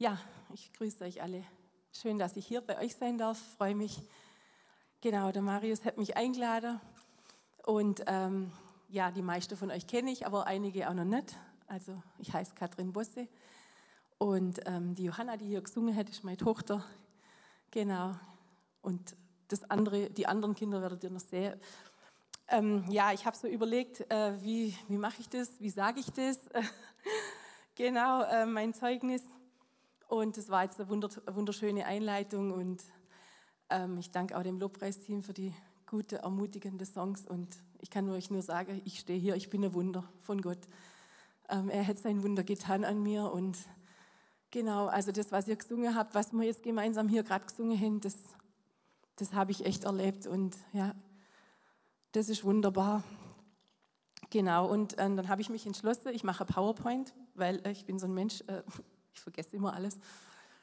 Ja, ich grüße euch alle. Schön, dass ich hier bei euch sein darf. Freue mich. Genau, der Marius hat mich eingeladen. Und ähm, ja, die meisten von euch kenne ich, aber einige auch noch nicht. Also, ich heiße Katrin Bosse. Und ähm, die Johanna, die hier gesungen hat, ist meine Tochter. Genau. Und das andere, die anderen Kinder werdet ihr noch sehen. Ähm, ja, ich habe so überlegt, äh, wie, wie mache ich das, wie sage ich das? genau, äh, mein Zeugnis. Und es war jetzt eine wunderschöne Einleitung und ähm, ich danke auch dem Lobpreisteam für die gute, ermutigende Songs und ich kann euch nur sagen, ich stehe hier, ich bin ein Wunder von Gott. Ähm, er hat sein Wunder getan an mir und genau, also das, was ihr gesungen habt, was wir jetzt gemeinsam hier gerade gesungen haben, das, das habe ich echt erlebt und ja, das ist wunderbar. Genau, und äh, dann habe ich mich entschlossen, ich mache PowerPoint, weil äh, ich bin so ein Mensch, äh, ich vergesse immer alles.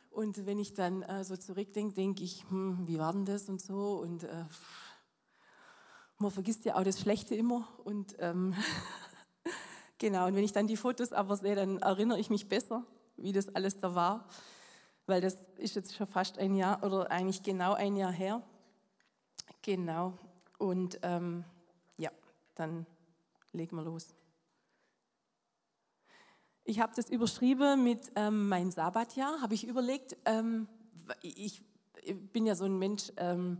Und wenn ich dann äh, so zurückdenke, denke ich, hm, wie war denn das und so. Und äh, man vergisst ja auch das Schlechte immer. Und ähm, genau, und wenn ich dann die Fotos aber sehe, dann erinnere ich mich besser, wie das alles da war. Weil das ist jetzt schon fast ein Jahr oder eigentlich genau ein Jahr her. Genau. Und ähm, ja, dann legen wir los. Ich habe das überschrieben mit ähm, mein Sabbatjahr. Habe ich überlegt, ähm, ich, bin ja so ein Mensch, ähm,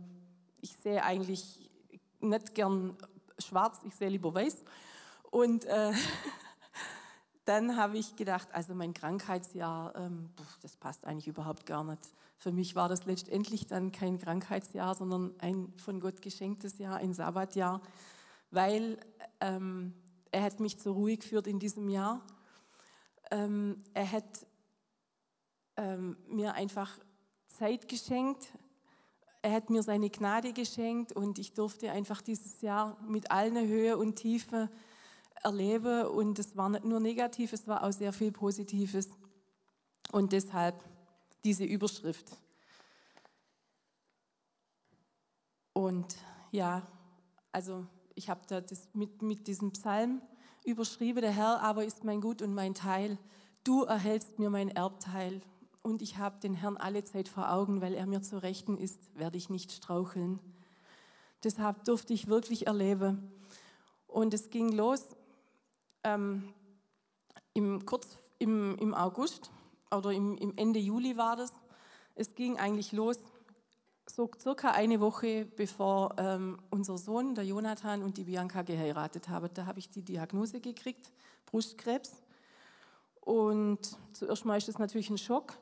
ich sehe eigentlich nicht gern schwarz, ich sehe lieber weiß. Und äh, dann habe ich gedacht, also mein Krankheitsjahr, ähm, das passt eigentlich überhaupt gar nicht. Für mich war das letztendlich dann kein Krankheitsjahr, sondern ein von Gott geschenktes Jahr, ein Sabbatjahr, weil ähm, er hat mich zur Ruhe geführt in diesem Jahr ähm, er hat ähm, mir einfach Zeit geschenkt. Er hat mir seine Gnade geschenkt und ich durfte einfach dieses Jahr mit allen Höhe und Tiefe erleben. Und es war nicht nur negativ, es war auch sehr viel Positives. Und deshalb diese Überschrift. Und ja, also ich habe da das mit, mit diesem Psalm überschrieben, der Herr aber ist mein Gut und mein Teil. Du erhältst mir mein Erbteil. Und ich habe den Herrn alle Zeit vor Augen, weil er mir zu Rechten ist, werde ich nicht straucheln. Deshalb durfte ich wirklich erleben. Und es ging los ähm, im, kurz im, im August oder im, im Ende Juli war das. Es ging eigentlich los so circa eine Woche bevor ähm, unser Sohn, der Jonathan und die Bianca geheiratet haben. Da habe ich die Diagnose gekriegt, Brustkrebs. Und zuerst mal ist das natürlich ein Schock,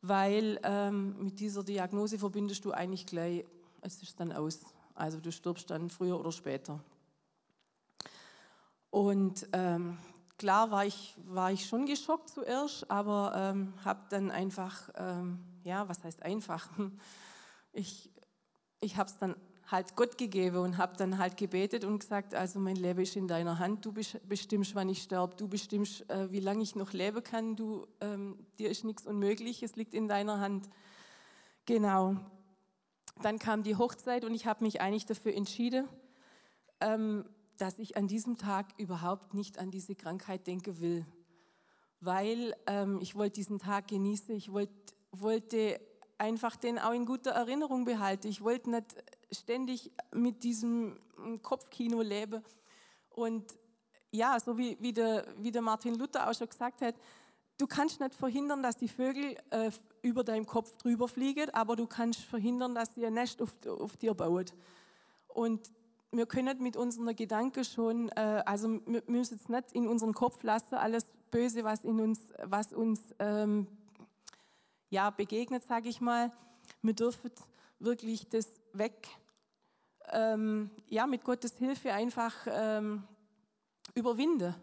weil ähm, mit dieser Diagnose verbindest du eigentlich gleich, es ist dann aus. Also du stirbst dann früher oder später. Und ähm, klar war ich, war ich schon geschockt zuerst, aber ähm, habe dann einfach, ähm, ja, was heißt einfach? Ich, ich habe es dann halt Gott gegeben und habe dann halt gebetet und gesagt, also mein Leben ist in deiner Hand, du bestimmst, wann ich sterbe, du bestimmst, äh, wie lange ich noch leben kann, du, ähm, dir ist nichts unmöglich, es liegt in deiner Hand. Genau. Dann kam die Hochzeit und ich habe mich eigentlich dafür entschieden, ähm, dass ich an diesem Tag überhaupt nicht an diese Krankheit denken will, weil ähm, ich wollte diesen Tag genießen, ich wollt, wollte einfach den auch in guter Erinnerung behalte. Ich wollte nicht ständig mit diesem Kopfkino leben. Und ja, so wie, wie, der, wie der Martin Luther auch schon gesagt hat, du kannst nicht verhindern, dass die Vögel äh, über deinem Kopf drüber fliegen, aber du kannst verhindern, dass sie ein Nest auf, auf dir bauen. Und wir können mit unseren Gedanken schon, äh, also wir müssen es nicht in unseren Kopf lassen, alles Böse, was in uns, was uns ähm, ja, begegnet, sage ich mal. Wir dürfen wirklich das weg, ähm, ja, mit Gottes Hilfe einfach ähm, überwinden.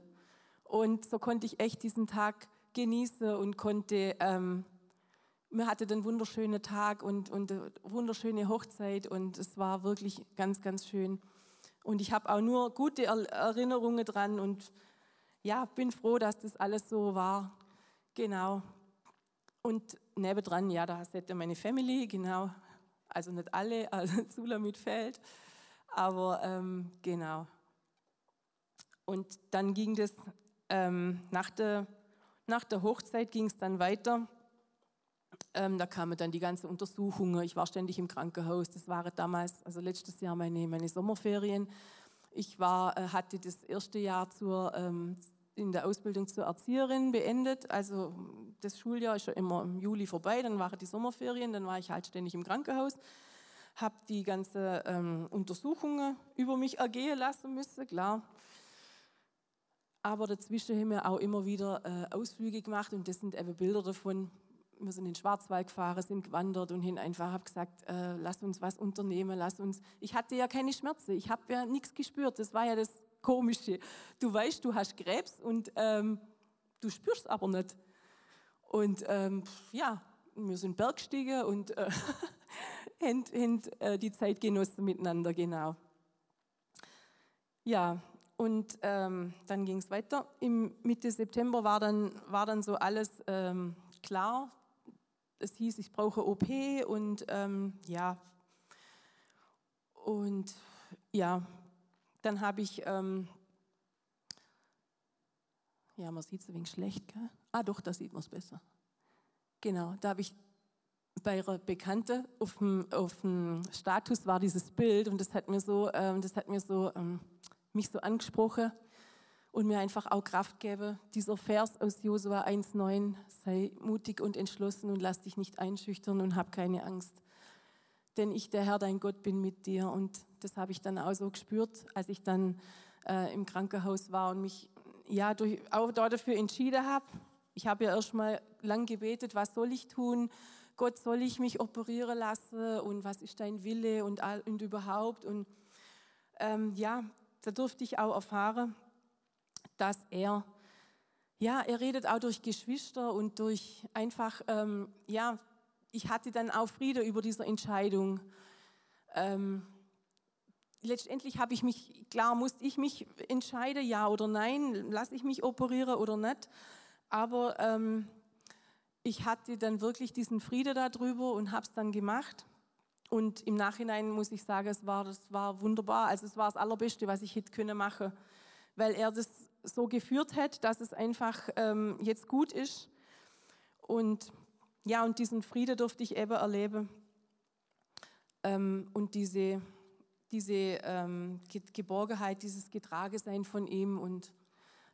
Und so konnte ich echt diesen Tag genießen und konnte, ähm, wir hatten einen wunderschönen Tag und, und eine wunderschöne Hochzeit und es war wirklich ganz, ganz schön. Und ich habe auch nur gute Erinnerungen dran und ja, bin froh, dass das alles so war. Genau. Und nebendran, ja, da hätte meine Family, genau. Also nicht alle, also Zula mit Feld, aber ähm, genau. Und dann ging das, ähm, nach, der, nach der Hochzeit ging es dann weiter. ähm, da kamen dann die ganzen Untersuchungen. Ich war ständig im Krankenhaus. Das waren damals, also letztes Jahr meine, meine Sommerferien. Ich war, äh, hatte das erste Jahr zur, ähm, in der Ausbildung zur Erzieherin beendet. Also das Schuljahr ist ja immer im Juli vorbei, dann waren die Sommerferien, dann war ich halt ständig im Krankenhaus, habe die ganzen ähm, Untersuchungen über mich ergehen lassen müssen, klar. Aber dazwischen haben wir auch immer wieder äh, Ausflüge gemacht und das sind eben Bilder davon. Wir sind in den Schwarzwald gefahren, sind gewandert und hin einfach habe gesagt, äh, lass uns was unternehmen, lass uns. Ich hatte ja keine Schmerzen, ich habe ja nichts gespürt. Das war ja das Komische. Du weißt, du hast Krebs und ähm, du spürst aber nicht. Und ähm, ja, wir sind Bergstiege und äh, haben, haben äh, die Zeit genossen miteinander, genau. Ja, und ähm, dann ging es weiter. Im Mitte September war dann, war dann so alles ähm, klar. Es hieß, ich brauche OP und ähm, ja. Und ja, dann habe ich, ähm, ja, man sieht es ein wenig schlecht, gell? Ah, doch, da sieht man es besser. Genau, da habe ich bei einer Bekannte auf dem, auf dem Status war dieses Bild und das hat mir so, ähm, das hat mir so, ähm, mich so angesprochen und mir einfach auch Kraft gäbe. Dieser Vers aus Josua 1,9, sei mutig und entschlossen und lass dich nicht einschüchtern und hab keine Angst. Denn ich, der Herr, dein Gott, bin mit dir. Und das habe ich dann auch so gespürt, als ich dann äh, im Krankenhaus war und mich ja, durch, auch dafür entschieden habe. Ich habe ja erst mal lang gebetet, was soll ich tun? Gott, soll ich mich operieren lassen? Und was ist dein Wille und, und überhaupt? Und ähm, ja, da durfte ich auch erfahren, dass er, ja, er redet auch durch Geschwister und durch einfach, ähm, ja, ich hatte dann auch Friede über diese Entscheidung. Ähm, letztendlich habe ich mich, klar musste ich mich entscheiden, ja oder nein, lasse ich mich operieren oder nicht. Aber ähm, ich hatte dann wirklich diesen Friede darüber und habe es dann gemacht. Und im Nachhinein muss ich sagen, es war, das war wunderbar. Also es war das Allerbeste, was ich hätte können machen, weil er das so geführt hat, dass es einfach ähm, jetzt gut ist. Und ja, und diesen Friede durfte ich eben erleben. Ähm, und diese, diese ähm, Geborgenheit, dieses Getragesein von ihm. Und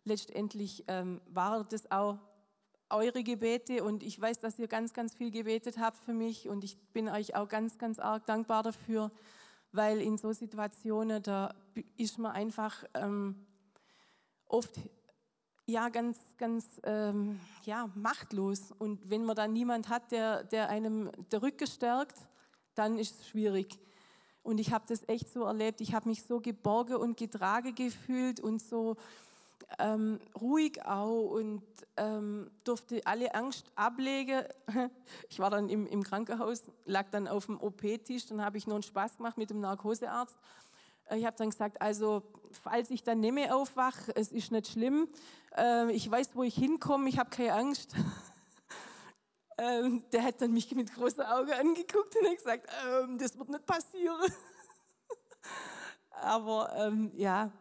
letztendlich ähm, war das auch eure Gebete und ich weiß, dass ihr ganz, ganz viel gebetet habt für mich und ich bin euch auch ganz, ganz arg dankbar dafür, weil in so Situationen, da ist man einfach ähm, oft ja ganz, ganz ähm, ja, machtlos und wenn man dann niemand hat, der, der einem der Rücken stärkt, dann ist es schwierig. Und ich habe das echt so erlebt. Ich habe mich so geborgen und getragen gefühlt und so ähm, ruhig auch und ähm, durfte alle Angst ablegen. Ich war dann im, im Krankenhaus, lag dann auf dem OP-Tisch, dann habe ich noch einen Spaß gemacht mit dem Narkosearzt. Äh, ich habe dann gesagt, also falls ich dann nicht mehr aufwache, es ist nicht schlimm, äh, ich weiß, wo ich hinkomme, ich habe keine Angst. ähm, der hat dann mich mit großen Augen angeguckt und hat gesagt, ähm, das wird nicht passieren. Aber ähm, ja,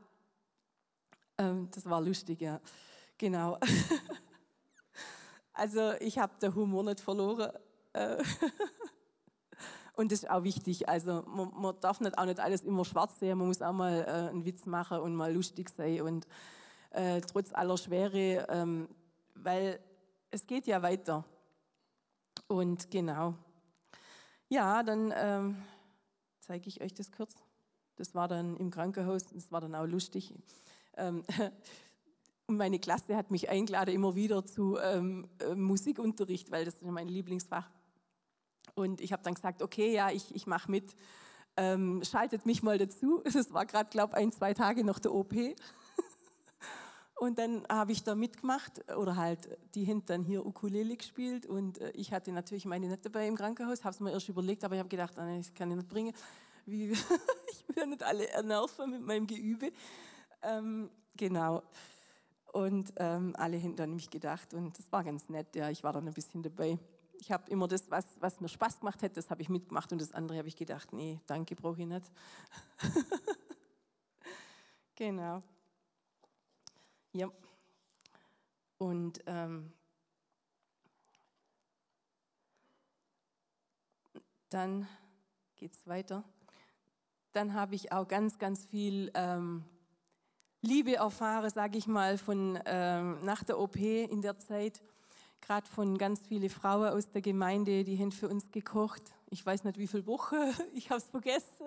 ähm, das war lustig, ja. Genau. also ich habe den Humor nicht verloren. Und das ist auch wichtig. Also man, man, darf nicht auch nicht alles immer schwarz sehen. Man muss auch mal äh, einen Witz machen und mal lustig sein und äh, trotz aller Schwere, ähm, weil es geht ja weiter. Und genau. Ja, dann ähm, zeige ich euch das kurz. Das war dann im Krankenhaus. Das war dann auch lustig. Ähm, und meine Klasse hat mich eingeladen immer wieder zu ähm, äh, Musikunterricht, weil das ist mein Lieblingsfach. Und ich habe dann gesagt, okay, ja, ich, ich mache mit. Ähm, schaltet mich mal dazu. Das war gerade, glaube ein, zwei Tage nach der OP. Und dann habe ich da mitgemacht oder halt die hinten dann hier Ukulele gespielt und äh, ich hatte natürlich meine nicht dabei im Krankenhaus, habe es mir erst überlegt, aber ich habe gedacht, nein, ich kann ich nicht bringen. Wie, ich will ja nicht alle nerven mit meinem Geübe. Ähm, genau. Und ähm, alle hinter mich gedacht und das war ganz nett. Ja, ich war dann ein bisschen dabei. Ich habe immer das, was, was mir Spaß gemacht hat, das habe ich mitgemacht und das andere habe ich gedacht, nee, danke, brauche ich nicht. genau. Ja. Und ähm, dann geht es weiter. Dann habe ich auch ganz, ganz viel ähm, Liebe erfahre, sage ich mal, von ähm, nach der OP in der Zeit. Gerade von ganz vielen Frauen aus der Gemeinde, die haben für uns gekocht. Ich weiß nicht, wie viele Wochen, ich habe es vergessen,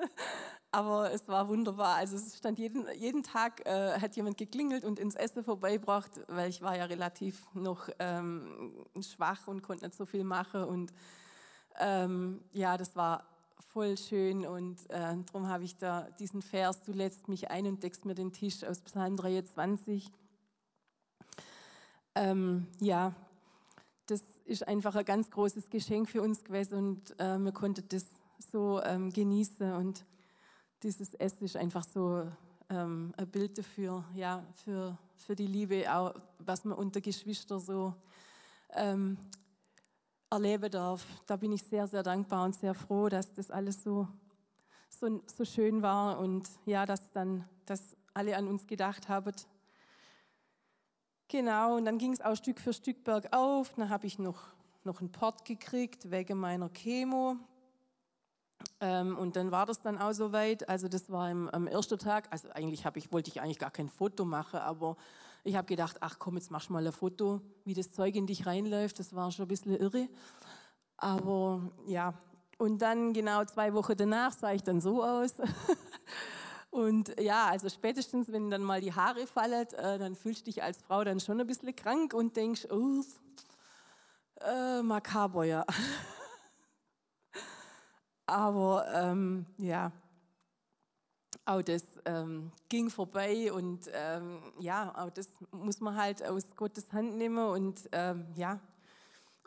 aber es war wunderbar. Also es stand jeden, jeden Tag, äh, hat jemand geklingelt und ins Essen vorbeigebracht, weil ich war ja relativ noch ähm, schwach und konnte nicht so viel machen. Und ähm, ja, das war voll schön und äh, darum habe ich da diesen Vers, du lädst mich ein und deckst mir den Tisch aus Psalm 23. Ähm, ja, das ist einfach ein ganz großes Geschenk für uns gewesen und äh, wir konnten das so ähm, genießen und dieses Essen ist einfach so ähm, ein Bild dafür, ja, für, für die Liebe, auch was man unter Geschwistern so ähm, erleben darf. Da bin ich sehr, sehr dankbar und sehr froh, dass das alles so, so, so schön war und ja, dass dann, dass alle an uns gedacht haben. Genau, und dann ging es auch Stück für Stück bergauf. Dann habe ich noch, noch einen Port gekriegt wegen meiner Chemo. Ähm, und dann war das dann auch soweit. Also das war im, am ersten Tag. Also eigentlich ich, wollte ich eigentlich gar kein Foto machen, aber ich habe gedacht, ach komm, jetzt machst du mal ein Foto, wie das Zeug in dich reinläuft. Das war schon ein bisschen irre. Aber ja, und dann genau zwei Wochen danach sah ich dann so aus. und ja, also spätestens, wenn dann mal die Haare fallen, äh, dann fühlst du dich als Frau dann schon ein bisschen krank und denkst, oh, äh, makaber, ja. Aber ähm, ja, auch das ähm, ging vorbei und ähm, ja, auch das muss man halt aus Gottes Hand nehmen und ähm, ja.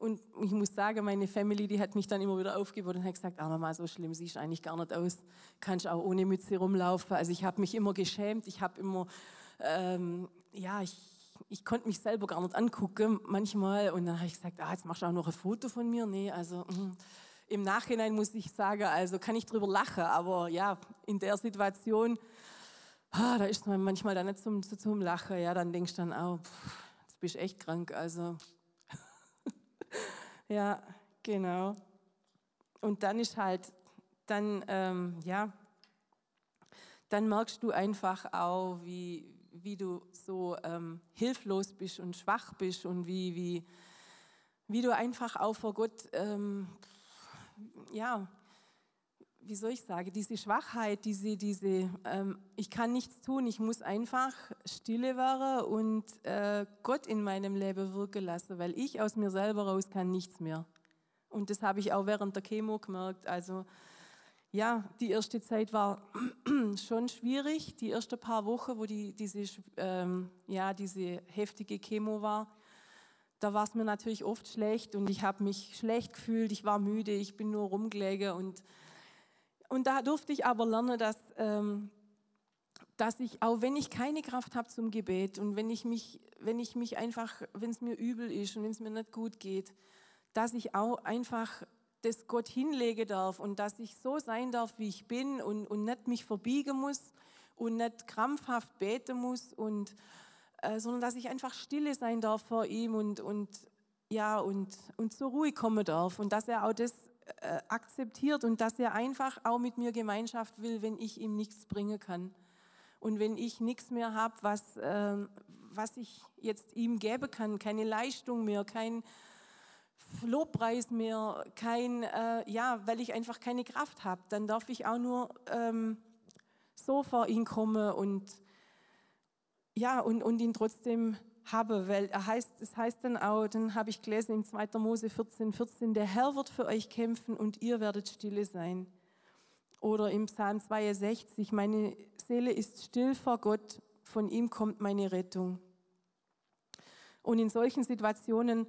Und ich muss sagen, meine Family, die hat mich dann immer wieder aufgebaut und hat gesagt, ah Mama, so schlimm siehst du eigentlich gar nicht aus, kannst auch ohne Mütze rumlaufen. Also ich habe mich immer geschämt, ich habe immer, ähm, ja, ich, ich konnte mich selber gar nicht angucken manchmal und dann habe ich gesagt, ah, jetzt machst du auch noch ein Foto von mir. Nee, also... Mh im Nachhinein muss ich sagen, also kann ich drüber lachen, aber ja, in der Situation, ah, da ist man manchmal dann nicht zum, zum Lachen. Ja, dann denkst du dann auch, pff, jetzt bist du echt krank. Also, ja, genau. Und dann ist halt, dann, ähm, ja, dann merkst du einfach auch, wie, wie du so ähm, hilflos bist und schwach bist und wie, wie, wie du einfach auch vor Gott ähm, ja, wie soll ich sagen, diese Schwachheit, diese, diese ähm, ich kann nichts tun, ich muss einfach stille werden und äh, Gott in meinem Leben wirken lassen, weil ich aus mir selber raus kann nichts mehr. Und das habe ich auch während der Chemo gemerkt. Also ja, die erste Zeit war schon schwierig, die ersten paar Wochen, wo die, diese, ähm, ja, diese heftige Chemo war da war es mir natürlich oft schlecht und ich habe mich schlecht gefühlt, ich war müde, ich bin nur rumgelegen und, und da durfte ich aber lernen, dass, ähm, dass ich, auch wenn ich keine Kraft habe zum Gebet und wenn ich mich, wenn ich mich einfach, wenn es mir übel ist und wenn es mir nicht gut geht, dass ich auch einfach das Gott hinlegen darf und dass ich so sein darf, wie ich bin und, und nicht mich verbiegen muss und nicht krampfhaft beten muss und äh, sondern dass ich einfach stille sein darf vor ihm und, und, ja, und, und zur Ruhe kommen darf und dass er auch das äh, akzeptiert und dass er einfach auch mit mir Gemeinschaft will, wenn ich ihm nichts bringen kann. Und wenn ich nichts mehr habe, was, äh, was ich jetzt ihm geben kann, keine Leistung mehr, kein Lobpreis mehr, kein, äh, ja, weil ich einfach keine Kraft habe, dann darf ich auch nur ähm, so vor ihn kommen und ja, und, und ihn trotzdem habe, weil er heißt, es heißt dann auch, dann habe ich gelesen in 2. Mose 14, 14, der Herr wird für euch kämpfen und ihr werdet stille sein. Oder im Psalm 62, meine Seele ist still vor Gott, von ihm kommt meine Rettung. Und in solchen Situationen,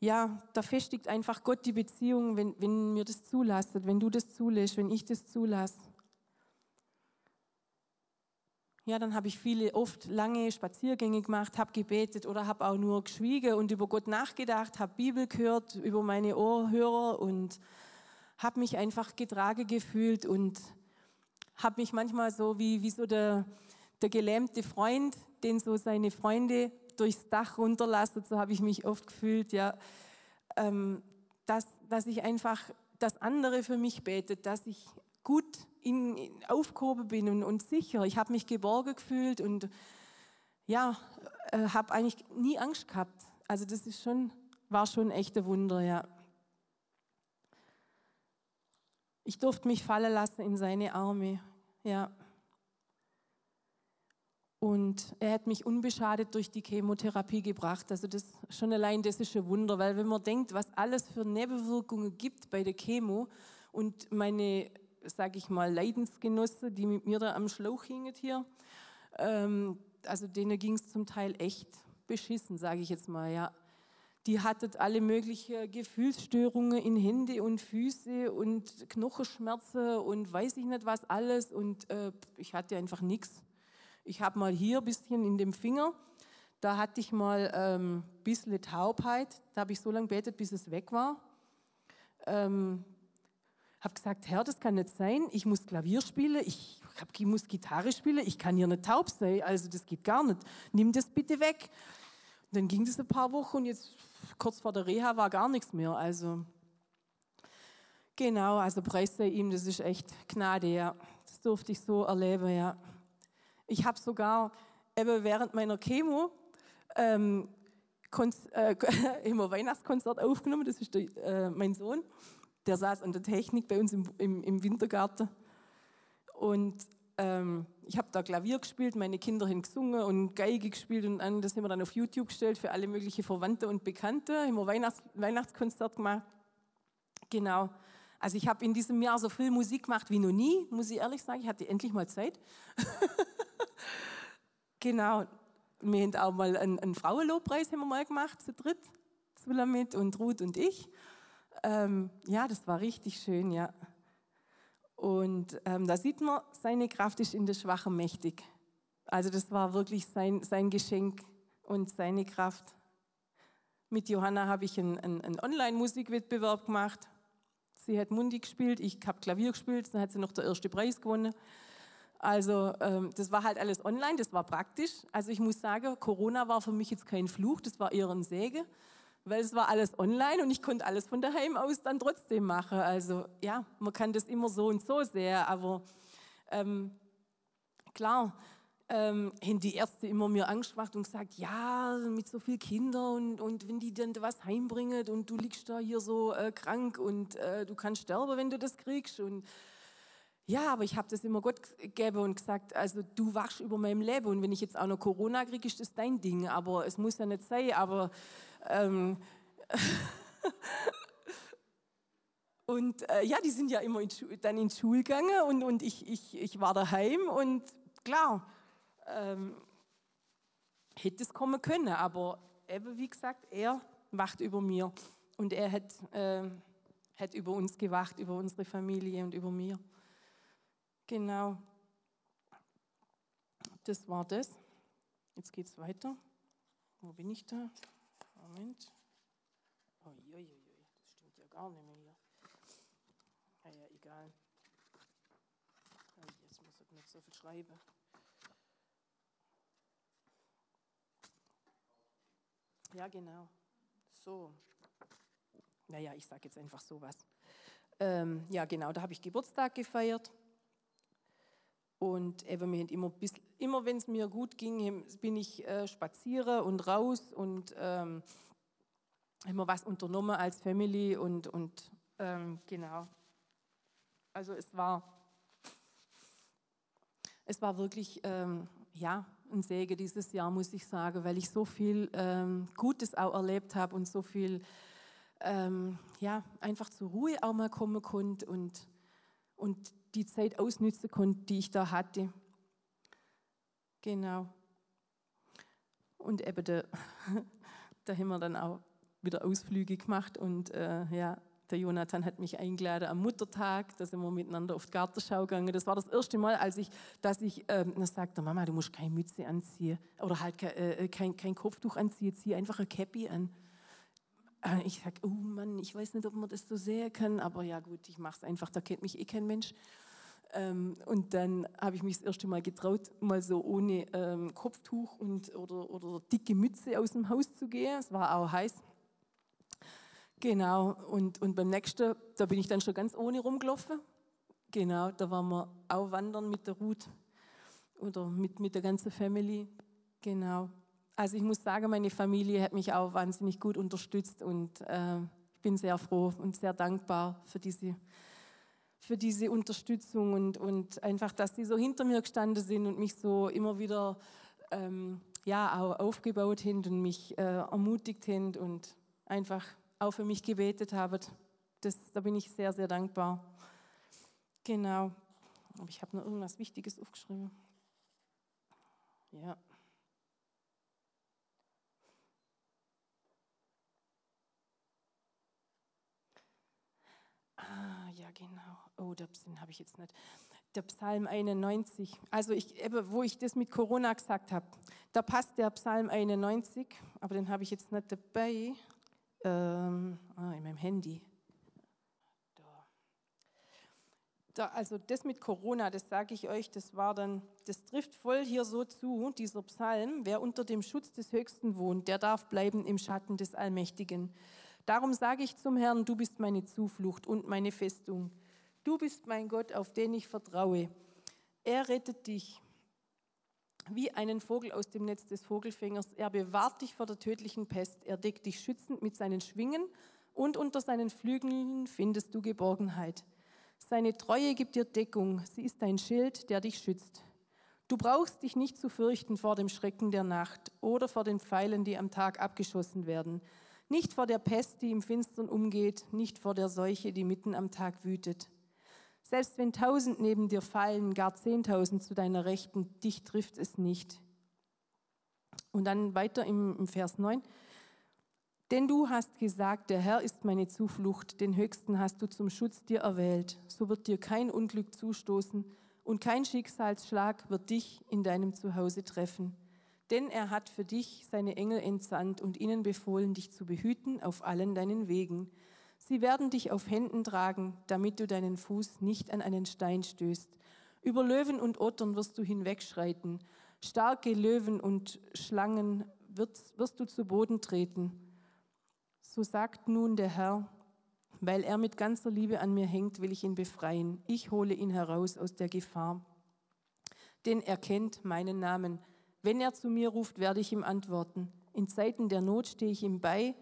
ja, da festigt einfach Gott die Beziehung, wenn, wenn mir das zulasst, wenn du das zulässt, wenn ich das zulasse ja, dann habe ich viele, oft lange Spaziergänge gemacht, habe gebetet oder habe auch nur geschwiegen und über Gott nachgedacht, habe Bibel gehört über meine Ohrhörer und habe mich einfach getragen gefühlt und habe mich manchmal so wie, wie so der, der gelähmte Freund, den so seine Freunde durchs Dach runterlassen, so habe ich mich oft gefühlt, ja, ähm, dass, dass ich einfach dass andere für mich betet, dass ich gut in, in aufgehoben bin und, und sicher. Ich habe mich geborgen gefühlt und ja, äh, habe eigentlich nie Angst gehabt. Also das ist schon, war schon ein echter Wunder, ja. Ich durfte mich fallen lassen in seine Arme, ja. Und er hat mich unbeschadet durch die Chemotherapie gebracht. Also das schon allein das ist ein Wunder, weil wenn man denkt, was alles für Nebenwirkungen gibt bei der Chemo und meine, sage ich mal, Leidensgenossen, die mit mir da am Schlauch hingen hier, ähm, also denen ging es zum Teil echt beschissen, sage ich jetzt mal, ja. Die hatten alle möglichen Gefühlsstörungen in Hände und Füße und Knochenschmerzen und weiß ich nicht was alles und äh, ich hatte einfach nichts. Ich habe mal hier ein bisschen in dem Finger, da hatte ich mal ähm, ein bisschen Taubheit, da habe ich so lange betet, bis es weg war. Ähm, habe gesagt, Herr, das kann nicht sein, ich muss Klavier spielen, ich ich muss Gitarre spielen, ich kann hier nicht taub sein, also das geht gar nicht. Nimm das bitte weg. Und dann ging das ein paar Wochen und jetzt kurz vor der Reha war gar nichts mehr. Also genau, also preis sei ihm, das ist echt Gnade, ja. Das durfte ich so erleben, ja. Ich habe sogar eben während meiner Chemo ähm, äh, immer Weihnachtskonzert aufgenommen. Das ist der, äh, mein Sohn. Der saß an der Technik bei uns im, im, im Wintergarten. Und ähm, ich habe da Klavier gespielt, meine Kinder haben gesungen und Geige gespielt und an, das haben wir dann auf YouTube gestellt für alle möglichen Verwandte und Bekannte. Haben wir Weihnachts Weihnachtskonzert gemacht. Genau. Also ich habe in diesem Jahr so viel Musik gemacht wie noch nie, muss ich ehrlich sagen. Ich hatte endlich mal Zeit. genau. Wir haben auch mal einen, einen Frauenlobpreis haben wir mal gemacht, zu dritt. Zulamit und Ruth und ich. Ähm, ja, das war richtig schön, ja. Und ähm, da sieht man, seine Kraft ist in der Schwachen mächtig. Also das war wirklich sein, sein Geschenk und seine Kraft. Mit Johanna habe ich einen, einen, Online-Musikwettbewerb gemacht. Sie hat Mundi gespielt, ich habe Klavier gespielt, dann hat sie noch der erste Preis gewonnen. Also ähm, das war halt alles online, das war praktisch. Also ich muss sagen, Corona war für mich jetzt kein Fluch, das war eher ein Segen weil es war alles online und ich konnte alles von daheim aus dann trotzdem machen. Also ja, man kann das immer so und so sehen, aber ähm, klar, ähm, haben die Ärzte immer mir Angst gemacht und gesagt, ja, mit so vielen Kindern und, und wenn die dann was heimbringen und du liegst da hier so äh, krank und äh, du kannst sterben, wenn du das kriegst und ja, aber ich habe das immer Gott gegeben und gesagt, also du wachst über meinem Leben und wenn ich jetzt auch noch Corona kriege, ist das dein Ding, aber es muss ja nicht sein, aber ähm, und äh, ja, die sind ja immer in dann in Schule gegangen und, und ich, ich, ich war daheim und klar, ähm, hätte es kommen können, aber eben wie gesagt, er wacht über mir und er hat, äh, hat über uns gewacht, über unsere Familie und über mir. Genau. Das war das. Jetzt geht es weiter. Wo bin ich da? Moment. Uiuiui, das stimmt ja gar nicht mehr hier. Naja, egal. Jetzt muss ich nicht so viel schreiben. Ja, genau. So. Naja, ich sage jetzt einfach sowas. Ähm, ja, genau, da habe ich Geburtstag gefeiert. Und eben, wir immer, immer wenn es mir gut ging, bin ich äh, spazieren und raus und ähm, immer was unternommen als Family und, und ähm, genau. Also es war, es war wirklich ähm, ja, ein Segen dieses Jahr, muss ich sagen, weil ich so viel ähm, Gutes auch erlebt habe und so viel ähm, ja, einfach zur Ruhe auch mal kommen konnte und, und die Zeit ausnützen konnte, die ich da hatte. Genau. Und eben da, da haben wir dann auch wieder Ausflüge gemacht und äh, ja, der Jonathan hat mich eingeladen am Muttertag, da sind wir miteinander auf die Gartenschau gegangen. Das war das erste Mal, als ich, dass ich, ähm, dann sagte Mama, du musst keine Mütze anziehen oder halt kein, äh, kein, kein Kopftuch anziehen, zieh einfach ein Cappy an. Äh, ich sage, oh Mann, ich weiß nicht, ob man das so sehen kann, aber ja gut, ich mache es einfach, da kennt mich eh kein Mensch. Ähm, und dann habe ich mich das erste Mal getraut, mal so ohne ähm, Kopftuch und, oder, oder dicke Mütze aus dem Haus zu gehen. Es war auch heiß. Genau, und, und beim nächsten, da bin ich dann schon ganz ohne rumgelaufen. Genau, da waren wir auch wandern mit der Ruth oder mit, mit der ganzen Family. Genau. Also ich muss sagen, meine Familie hat mich auch wahnsinnig gut unterstützt und äh, ich bin sehr froh und sehr dankbar für diese, für diese Unterstützung und, und einfach, dass die so hinter mir gestanden sind und mich so immer wieder ähm, ja, auch aufgebaut haben und mich äh, ermutigt haben und einfach auch für mich gebetet haben. Das, da bin ich sehr, sehr dankbar. Genau. Aber ich habe noch irgendwas Wichtiges aufgeschrieben. Ja. Ah, ja, genau. Oh, den habe ich jetzt nicht. Der Psalm 91. Also, ich, wo ich das mit Corona gesagt habe, da passt der Psalm 91, aber den habe ich jetzt nicht dabei. Ähm, ah, in meinem Handy. Da. da. Also, das mit Corona, das sage ich euch, das war dann, das trifft voll hier so zu, dieser Psalm. Wer unter dem Schutz des Höchsten wohnt, der darf bleiben im Schatten des Allmächtigen. Darum sage ich zum Herrn, du bist meine Zuflucht und meine Festung. Du bist mein Gott, auf den ich vertraue. Er rettet dich wie einen Vogel aus dem Netz des Vogelfängers. Er bewahrt dich vor der tödlichen Pest. Er deckt dich schützend mit seinen Schwingen und unter seinen Flügeln findest du Geborgenheit. Seine Treue gibt dir Deckung. Sie ist dein Schild, der dich schützt. Du brauchst dich nicht zu fürchten vor dem Schrecken der Nacht oder vor den Pfeilen, die am Tag abgeschossen werden nicht vor der Pest, die im Finstern umgeht, nicht vor der Seuche, die mitten am Tag wütet. Selbst wenn tausend neben dir fallen, gar zehntausend zu deiner Rechten, dich trifft es nicht. Und dann weiter im, Vers 9. Denn du hast gesagt, der Herr ist meine Zuflucht, den Höchsten hast du zum Schutz dir erwählt. So wird dir kein Unglück zustoßen und kein Schicksalsschlag wird dich in deinem Zuhause treffen. Denn er hat für dich seine Engel entsandt und ihnen befohlen, dich zu behüten auf allen deinen Wegen. Sie werden dich auf Händen tragen, damit du deinen Fuß nicht an einen Stein stößt. Über Löwen und Ottern wirst du hinwegschreiten. Starke Löwen und Schlangen wirst, wirst du zu Boden treten. So sagt nun der Herr, weil er mit ganzer Liebe an mir hängt, will ich ihn befreien. Ich hole ihn heraus aus der Gefahr. Denn er kennt meinen Namen. Wenn er zu mir ruft, werde ich ihm antworten. In Zeiten der Not stehe ich ihm bei.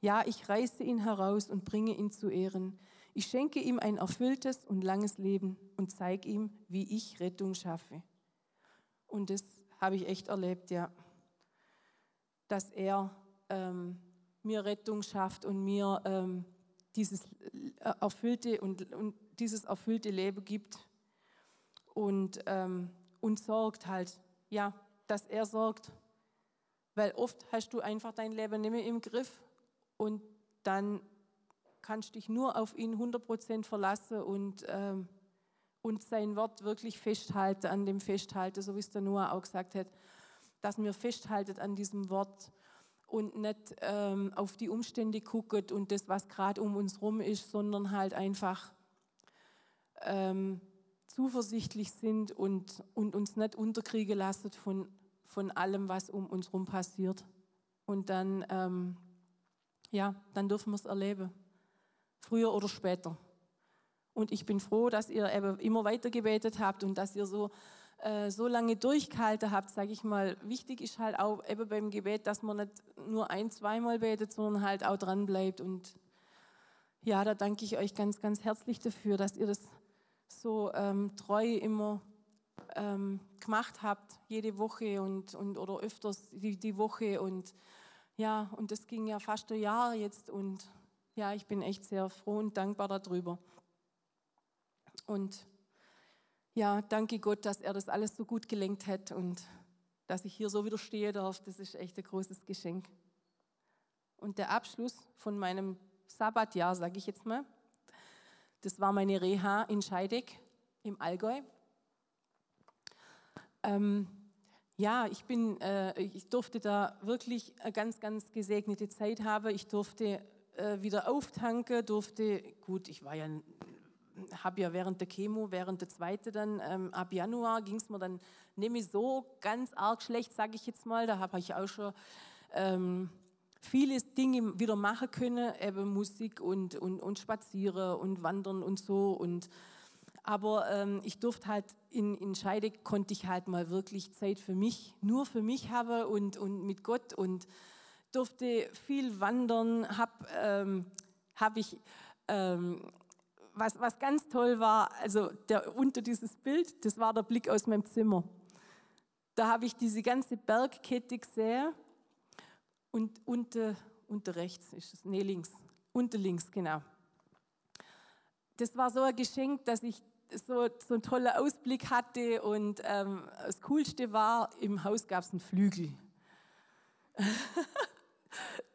Ja, ich reiße ihn heraus und bringe ihn zu Ehren. Ich schenke ihm ein erfülltes und langes Leben und zeige ihm, wie ich Rettung schaffe. Und das habe ich echt erlebt, ja. Dass er ähm, mir Rettung schafft und mir ähm, dieses äh, erfüllte und, und, dieses erfüllte Leben gibt und, ähm, und sorgt halt, ja, dass er sorgt. Weil oft hast du einfach dein Leben nicht mehr im Griff und dann kannst du dich nur auf ihn 100% verlassen und, ähm, und sein Wort wirklich festhalten, an dem festhalten, so wie es der Noah auch gesagt hat, dass wir festhalten an diesem Wort und nicht ähm, auf die Umstände gucken und das, was gerade um uns rum ist, sondern halt einfach ähm, zuversichtlich sind und, und uns nicht unterkriegen lassen von, von allem, was um uns herum passiert. Und dann, ähm, ja, dann dürfen wir es erleben. Früher oder später. Und ich bin froh, dass ihr eben immer weiter gebetet habt und dass ihr so, äh, so lange durchgehalten habt, sage ich mal. Wichtig ist halt auch eben beim Gebet, dass man nicht nur ein, zweimal betet, sondern halt auch dran bleibt. Und ja, da danke ich euch ganz, ganz herzlich dafür, dass ihr das so ähm, treu immer ähm, gemacht habt, jede Woche und, und oder öfters die, die Woche. Und ja, und das ging ja fast ein Jahr jetzt. Und ja, ich bin echt sehr froh und dankbar darüber. Und ja, danke Gott, dass er das alles so gut gelenkt hat und dass ich hier so wieder stehen darf. Das ist echt ein großes Geschenk. Und der Abschluss von meinem Sabbatjahr, sage ich jetzt mal, das war meine Reha in Scheideck im Allgäu. Ähm, ja, ich, bin, äh, ich durfte da wirklich eine ganz, ganz gesegnete Zeit haben. Ich durfte äh, wieder auftanken, durfte, gut, ich war ja, habe ja während der Chemo, während der zweiten dann, ähm, ab Januar ging es mir dann mehr so ganz arg schlecht, sage ich jetzt mal. Da habe ich auch schon ähm, viele Dinge wieder machen können, eben Musik und, und, und Spazieren und Wandern und so. Und, aber ähm, ich durfte halt in, in Scheide, konnte ich halt mal wirklich Zeit für mich, nur für mich haben und, und mit Gott und durfte viel wandern, habe ähm, hab ich, ähm, was, was ganz toll war, also der, unter dieses Bild, das war der Blick aus meinem Zimmer. Da habe ich diese ganze Bergkette gesehen und unter, unter rechts ist es, nee, links, unter links, genau. Das war so ein Geschenk, dass ich so, so einen tollen Ausblick hatte und ähm, das Coolste war, im Haus gab es einen Flügel.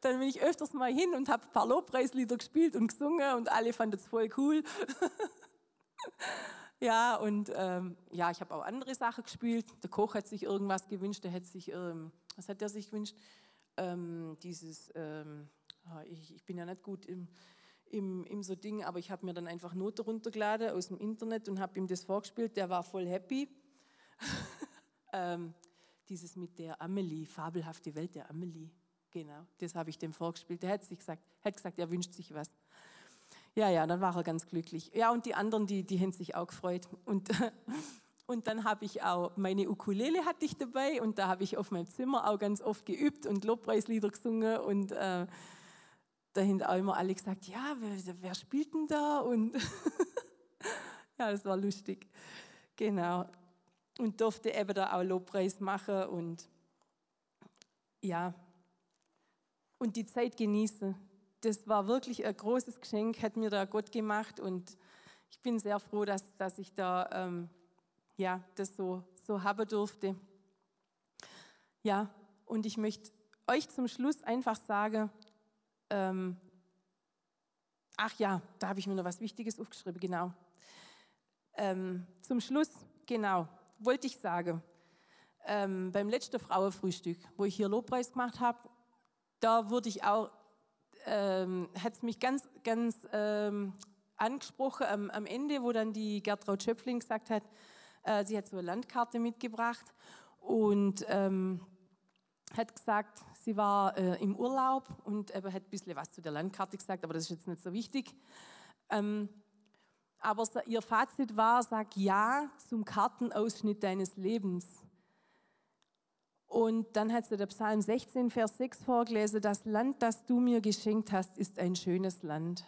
Dann bin ich öfters mal hin und habe ein paar Lobpreislieder gespielt und gesungen und alle fanden es voll cool. ja, und ähm, ja, ich habe auch andere Sachen gespielt. Der Koch hat sich irgendwas gewünscht, der hat sich, ähm, was hat der sich gewünscht? Ähm, dieses, ähm, ah, ich, ich, bin ja nicht gut im, im, im so Ding, aber ich habe mir dann einfach Noten runtergeladen aus dem Internet und habe ihm das vorgespielt. Der war voll happy. Ähm, dieses mit der Amelie, fabelhafte Welt der Amelie. Genau, das habe ich dem vorgespielt. Der hat, sich gesagt, hat gesagt, er wünscht sich was. Ja, ja, dann war er ganz glücklich. Ja, und die anderen, die, die haben sich auch gefreut. Und, und dann habe ich auch, meine Ukulele hatte ich dabei und da habe ich auf meinem Zimmer auch ganz oft geübt und Lobpreislieder gesungen und äh, da haben auch immer alle gesagt, ja, wer, wer spielt denn da? Und ja, das war lustig. Genau. Und durfte eben da auch Lobpreis machen und ja, und die Zeit genießen. Das war wirklich ein großes Geschenk, hat mir da Gott gemacht und ich bin sehr froh, dass, dass ich da ähm, ja, das so, so haben durfte. Ja, und ich möchte euch zum Schluss einfach sagen, ähm, ach ja, da habe ich mir noch was Wichtiges aufgeschrieben, genau. Ähm, zum Schluss, genau, wollte ich sagen, ähm, beim letzten Frauenfrühstück, wo ich hier Lobpreis gemacht habe da wurde ich auch, ähm, hat es mich ganz, ganz ähm, angesprochen am, am, Ende, wo dann die Gertraud Schöpfling gesagt hat, äh, sie hat so eine Landkarte mitgebracht und ähm, hat gesagt, sie war äh, im Urlaub und äh, hat ein bisschen was zu der Landkarte gesagt, aber das ist jetzt nicht so wichtig. Ähm, aber ihr Fazit war, sag ja zum Kartenausschnitt deines Lebens. Und dann hat sie der Psalm 16, Vers 6 vorgelesen, das Land, das du mir geschenkt hast, ist ein schönes Land.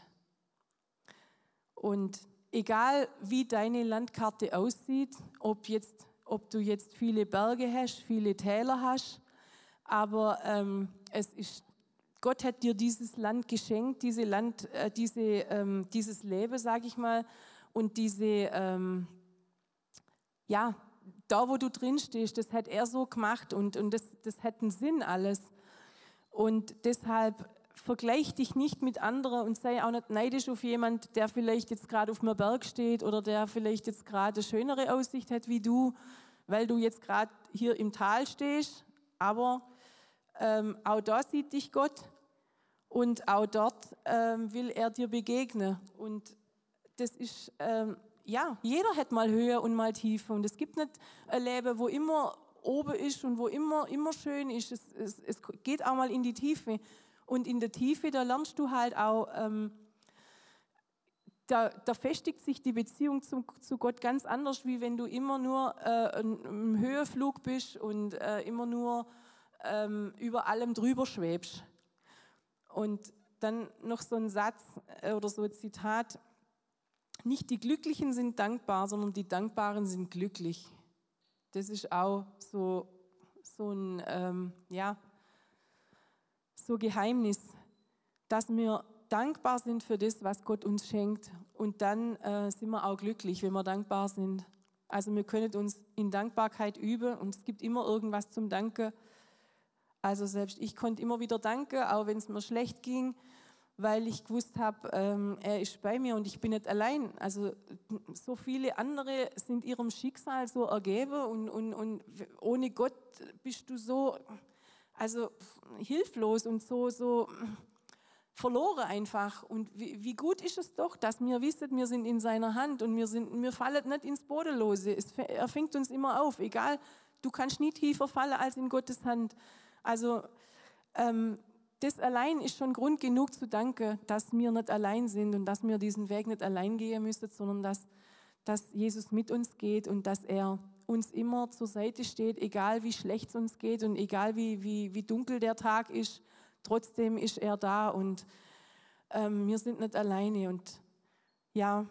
Und egal wie deine Landkarte aussieht, ob, jetzt, ob du jetzt viele Berge hast, viele Täler hast, aber ähm, es ist, Gott hat dir dieses Land geschenkt, diese Land, äh, diese, ähm, dieses Leben, sage ich mal, und diese, ähm, ja, da, wo du drin stehst, das hat er so gemacht und, und das, das hat einen Sinn alles. Und deshalb vergleich dich nicht mit anderen und sei auch nicht neidisch auf jemand, der vielleicht jetzt gerade auf einem Berg steht oder der vielleicht jetzt gerade eine schönere Aussicht hat wie du, weil du jetzt gerade hier im Tal stehst. Aber ähm, auch da sieht dich Gott und auch dort ähm, will er dir begegnen. Und das ist ähm, ja, jeder hat mal Höhe und mal Tiefe. Und es gibt nicht ein Leben, wo immer oben ist und wo immer, immer schön ist. Es, es, es geht auch mal in die Tiefe. Und in der Tiefe, da lernst du halt auch, ähm, da, da, festigt sich die Beziehung zu, zu, Gott ganz anders, wie wenn du immer nur äh, im Höheflug bist und äh, immer nur ähm, über allem drüber schwebst. Und dann noch so ein Satz äh, oder so ein Zitat, nicht die Glücklichen sind dankbar, sondern die Dankbaren sind glücklich. Das ist auch so, so ein ähm, ja, so Geheimnis, dass wir dankbar sind für das, was Gott uns schenkt. Und dann äh, sind wir auch glücklich, wenn wir dankbar sind. Also wir können uns in Dankbarkeit üben und es gibt immer irgendwas zum Danke. Also selbst ich konnte immer wieder danken, auch wenn es mir schlecht ging weil ich gewusst habe, ähm, er ist bei mir und ich bin nicht allein. Also so viele andere sind ihrem Schicksal so ergeben und, und, und ohne Gott bist du so also hilflos und so, so verloren einfach. Und wie, wie, gut ist es doch, dass wir wissen, wir sind in seiner Hand und wir, sind, wir fallen nicht ins Bodenlose. Es, er fängt uns immer auf, egal, du kannst nie tiefer fallen als in Gottes Hand. Also ähm, das allein ist schon Grund genug zu danken, dass wir nicht allein sind und dass wir diesen Weg nicht allein gehen müssen, sondern dass, dass Jesus mit uns geht und dass er uns immer zur Seite steht, egal wie schlecht es uns geht und egal wie, wie, wie dunkel der Tag ist, trotzdem ist er da und ähm, wir sind nicht alleine. Und ja,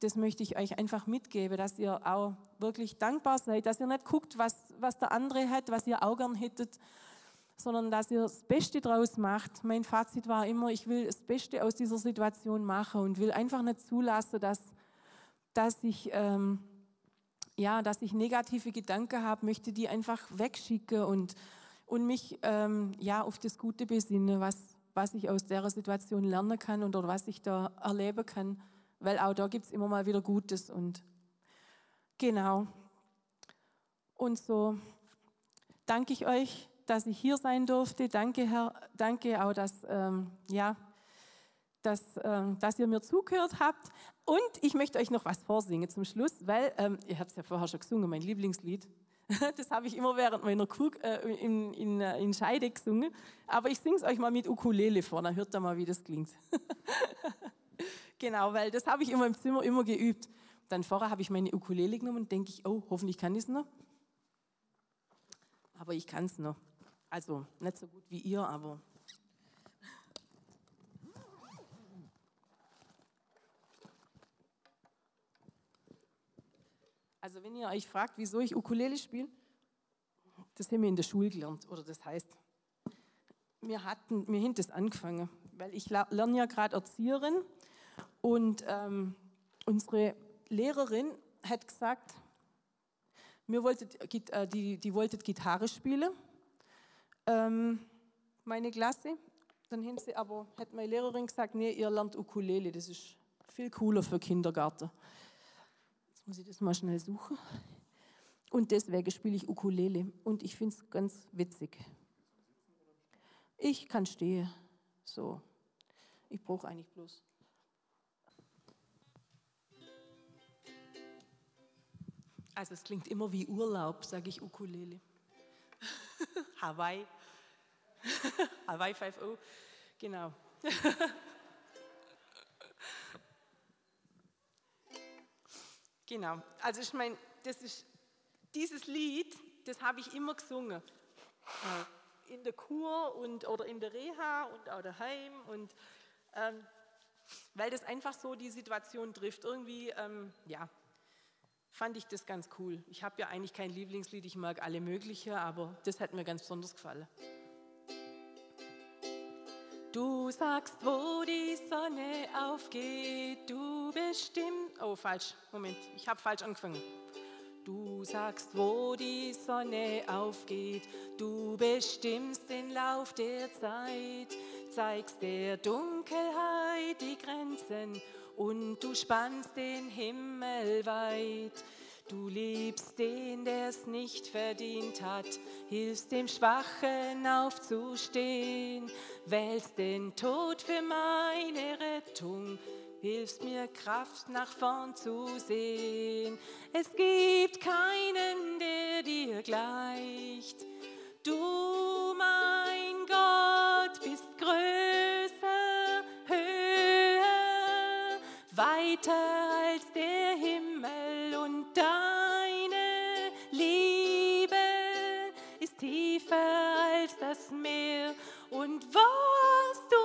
das möchte ich euch einfach mitgeben, dass ihr auch wirklich dankbar seid, dass ihr nicht guckt, was, was der andere hat, was ihr auch gern hättet, sondern dass ihr das Beste draus macht. Mein Fazit war immer, ich will das Beste aus dieser Situation machen und will einfach nicht zulassen, dass, dass ich, ähm, ja, dass ich negative Gedanken habe, möchte die einfach wegschicken und, und mich ähm, ja, auf das Gute besinnen, was, was ich aus der Situation lernen kann oder was ich da erleben kann, weil auch da gibt es immer mal wieder Gutes und genau. Und so danke ich euch dass ich hier sein durfte. Danke, Herr. Danke auch, dass, ähm, ja, dass, ähm, dass ihr mir zugehört habt. Und ich möchte euch noch was vorsingen zum Schluss, weil ähm, ihr habt es ja vorher schon gesungen, mein Lieblingslied. Das habe ich immer während meiner Kur äh, in, in, äh, in Scheide gesungen. Aber ich singe es euch mal mit Ukulele vor, dann hört ihr mal, wie das klingt. genau, weil das habe ich immer im Zimmer immer geübt. Dann vorher habe ich meine Ukulele genommen und denke ich, oh, hoffentlich kann ich es noch. Aber ich kann es noch. Also nicht so gut wie ihr, aber. Also wenn ihr euch fragt, wieso ich Ukulele spiele, das haben wir in der Schule gelernt. Oder das heißt, wir hatten, wir haben das angefangen, weil ich lerne ja gerade Erzieherin und ähm, unsere Lehrerin hat gesagt, wir wollten, äh, die, die wollten Gitarre spielen ähm, meine Klasse. Dann haben sie aber, hat meine Lehrerin gesagt, nee, ihr lernt Ukulele, das ist viel cooler für Kindergarten. Jetzt muss ich das mal schnell suchen. Und deswegen spiele ich Ukulele und ich finde es ganz witzig. Ich kann stehen, so. Ich brauche eigentlich bloß. Also es klingt immer wie Urlaub, sage ich Ukulele. Hawaii. Hawaii 5.0, genau. genau, also ich meine, das ist, dieses Lied, das habe ich immer gesungen. Äh, in der Kur und, oder in der Reha und auch daheim. Und, ähm, weil das einfach so die Situation trifft. Irgendwie, ähm, ja, fand ich das ganz cool. Ich habe ja eigentlich kein Lieblingslied, ich mag alle möglichen, aber das hat mir ganz besonders gefallen. Du sagst, wo die Sonne aufgeht, du bestimmst. Oh, falsch. Moment, ich habe falsch angefangen. Du sagst, wo die Sonne aufgeht, du bestimmst den Lauf der Zeit, zeigst der Dunkelheit die Grenzen und du spannst den Himmel weit. Du liebst den, der es nicht verdient hat, hilfst dem Schwachen aufzustehen, wählst den Tod für meine Rettung, hilfst mir Kraft nach vorn zu sehen. Es gibt keinen, der dir gleicht. Du, mein Gott, bist größer, höher, weiter Meer. Und was du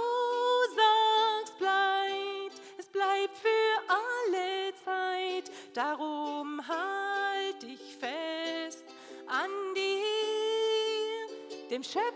sagst bleibt, es bleibt für alle Zeit, darum halt dich fest an dir, dem Schöpfer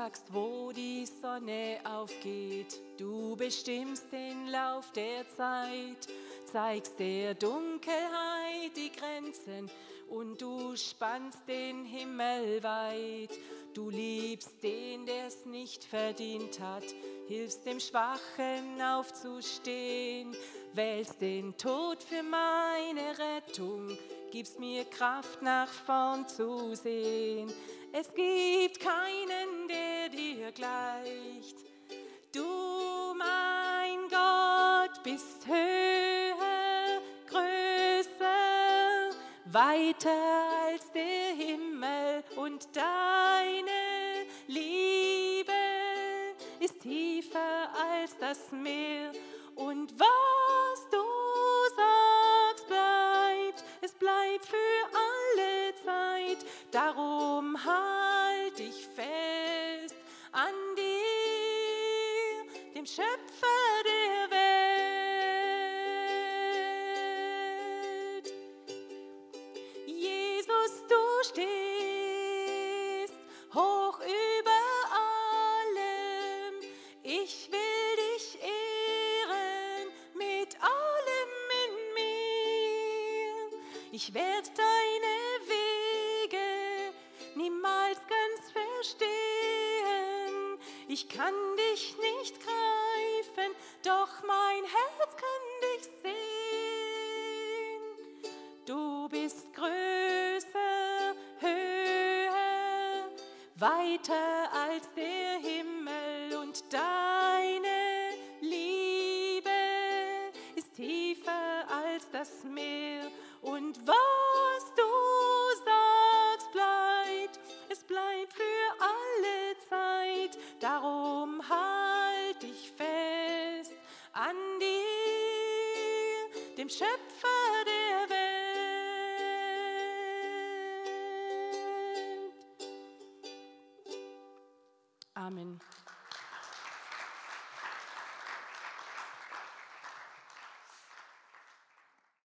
sagst, wo die Sonne aufgeht. Du bestimmst den Lauf der Zeit, zeigst der Dunkelheit die Grenzen und du spannst den Himmel weit. Du liebst den, der es nicht verdient hat, hilfst dem Schwachen aufzustehen, wählst den Tod für meine Rettung, gibst mir Kraft nach vorn zu sehen. Es gibt keinen, der dir gleicht. Du, mein Gott, bist höher, größer, weiter als der Himmel und deine Liebe ist tiefer als das Meer und was darum halt dich fest an dir, dem Schöpfer der Welt. Jesus, du stehst hoch über allem. Ich will dich ehren mit allem in mir. Ich werde deine Ich kann dich nicht greifen, doch mein Herz kann dich sehen. Du bist größer, höher, weiter als der Schöpfer